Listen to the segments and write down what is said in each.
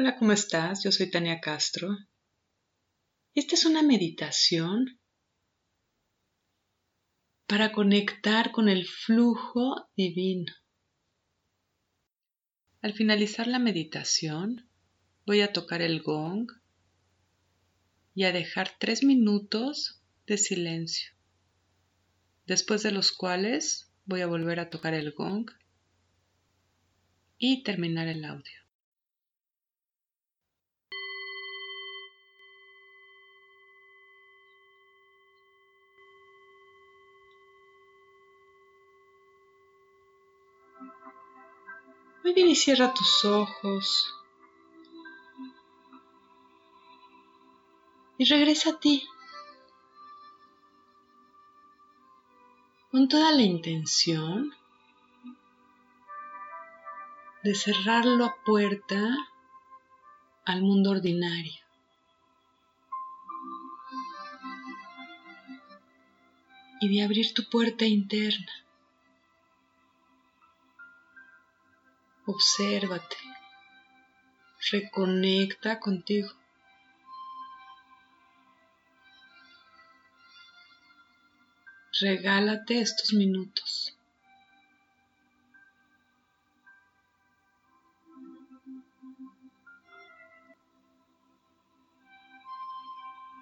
Hola, ¿cómo estás? Yo soy Tania Castro. Esta es una meditación para conectar con el flujo divino. Al finalizar la meditación, voy a tocar el gong y a dejar tres minutos de silencio, después de los cuales voy a volver a tocar el gong y terminar el audio. Muy bien y cierra tus ojos. Y regresa a ti. Con toda la intención de cerrar la puerta al mundo ordinario. Y de abrir tu puerta interna. Obsérvate. Reconecta contigo. Regálate estos minutos.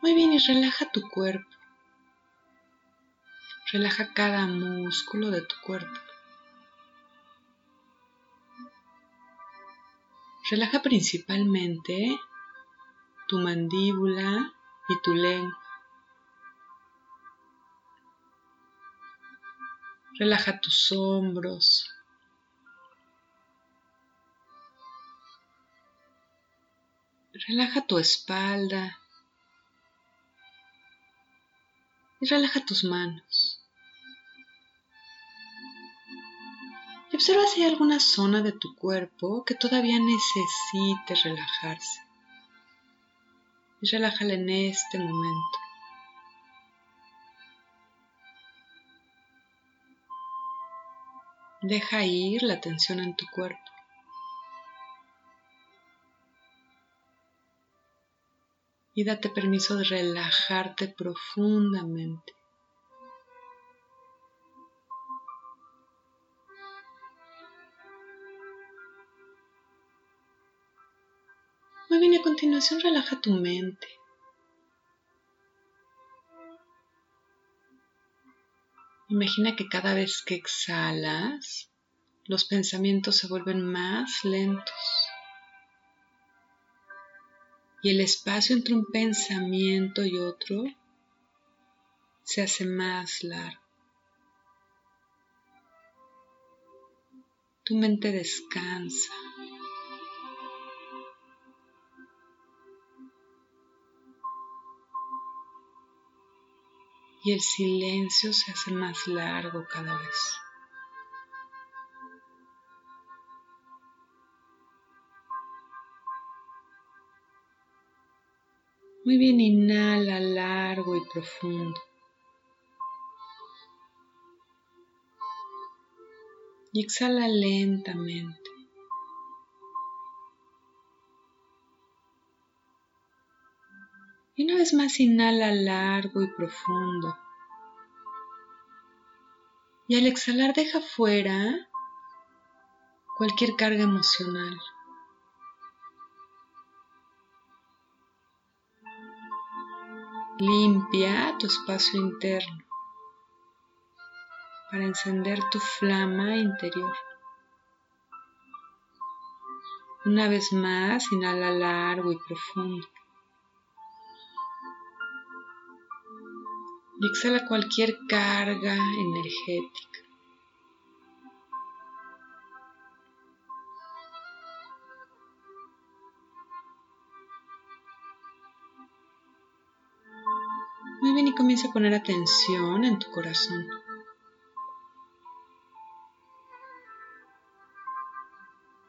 Muy bien, y relaja tu cuerpo. Relaja cada músculo de tu cuerpo. Relaja principalmente tu mandíbula y tu lengua. Relaja tus hombros. Relaja tu espalda. Y relaja tus manos. Y observa si hay alguna zona de tu cuerpo que todavía necesite relajarse. Y relájala en este momento. Deja ir la tensión en tu cuerpo. Y date permiso de relajarte profundamente. Muy bien, a continuación relaja tu mente. Imagina que cada vez que exhalas, los pensamientos se vuelven más lentos y el espacio entre un pensamiento y otro se hace más largo. Tu mente descansa. Y el silencio se hace más largo cada vez. Muy bien, inhala largo y profundo. Y exhala lentamente. Vez más inhala largo y profundo. Y al exhalar deja fuera cualquier carga emocional. Limpia tu espacio interno para encender tu flama interior. Una vez más, inhala largo y profundo. Y exhala cualquier carga energética. Muy bien y comienza a poner atención en tu corazón.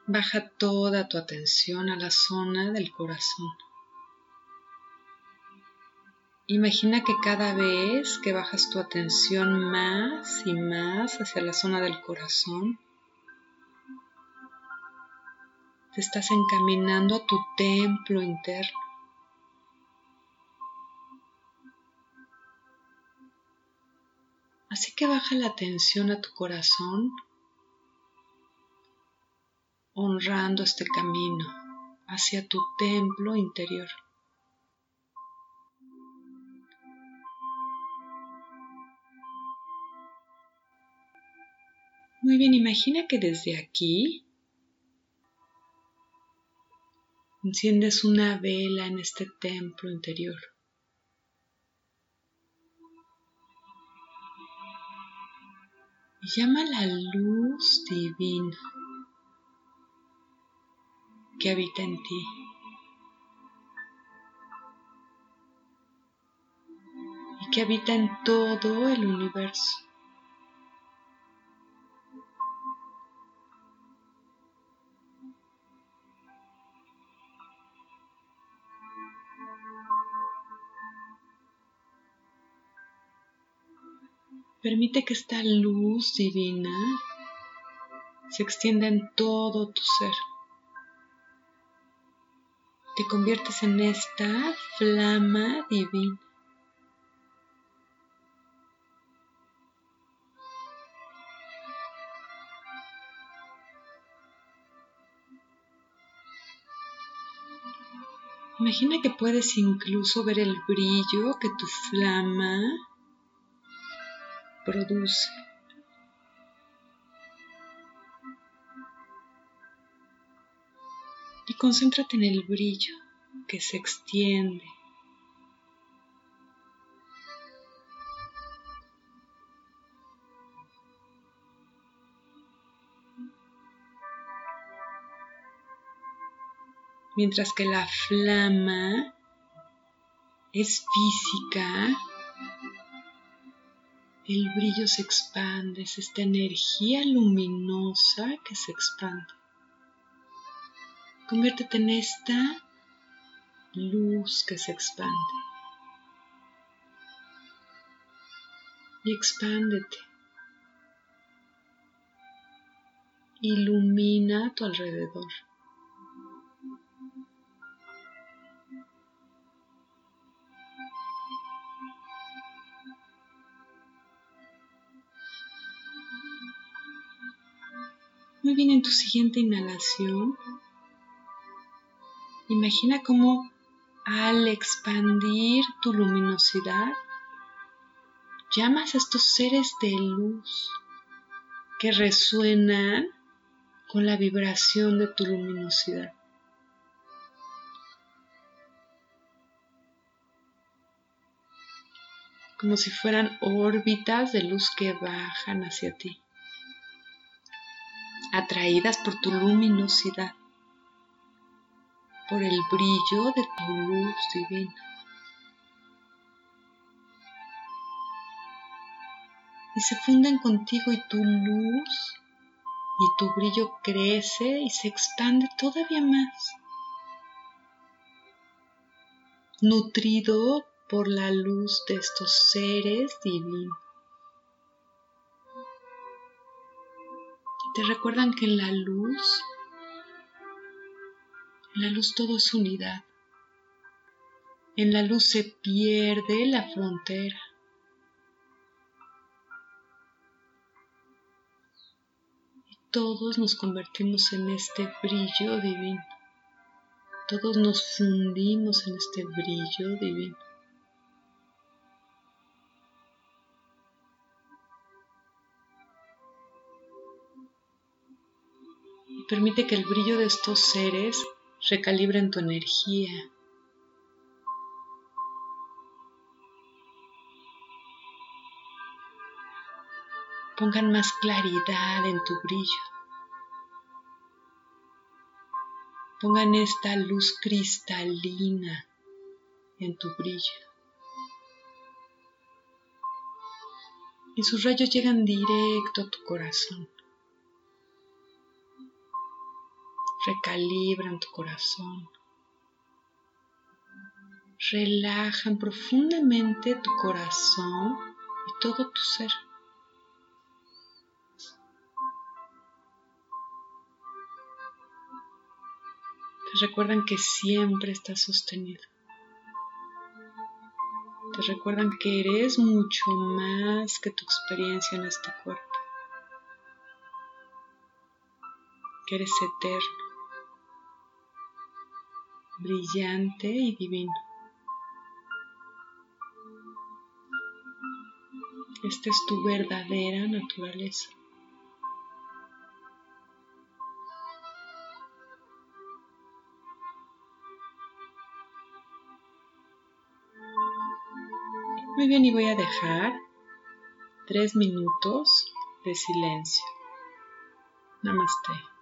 Baja toda tu atención a la zona del corazón. Imagina que cada vez que bajas tu atención más y más hacia la zona del corazón, te estás encaminando a tu templo interno. Así que baja la atención a tu corazón, honrando este camino hacia tu templo interior. Muy bien, imagina que desde aquí enciendes una vela en este templo interior. Y llama la luz divina que habita en ti. Y que habita en todo el universo. Permite que esta luz divina se extienda en todo tu ser. Te conviertes en esta flama divina. Imagina que puedes incluso ver el brillo que tu flama produce. Y concéntrate en el brillo que se extiende. Mientras que la flama es física, el brillo se expande, es esta energía luminosa que se expande. Conviértete en esta luz que se expande. Y expándete. Ilumina a tu alrededor. Muy bien, en tu siguiente inhalación, imagina cómo al expandir tu luminosidad, llamas a estos seres de luz que resuenan con la vibración de tu luminosidad. Como si fueran órbitas de luz que bajan hacia ti atraídas por tu luminosidad, por el brillo de tu luz divina. Y se funden contigo y tu luz y tu brillo crece y se expande todavía más, nutrido por la luz de estos seres divinos. Te recuerdan que en la luz, en la luz todo es unidad. En la luz se pierde la frontera. Y todos nos convertimos en este brillo divino. Todos nos fundimos en este brillo divino. Permite que el brillo de estos seres recalibren tu energía. Pongan más claridad en tu brillo. Pongan esta luz cristalina en tu brillo. Y sus rayos llegan directo a tu corazón. Recalibran tu corazón, relajan profundamente tu corazón y todo tu ser. Te recuerdan que siempre estás sostenido. Te recuerdan que eres mucho más que tu experiencia en este cuerpo. Que eres eterno, brillante y divino. Esta es tu verdadera naturaleza. Muy bien, y voy a dejar tres minutos de silencio. Namaste.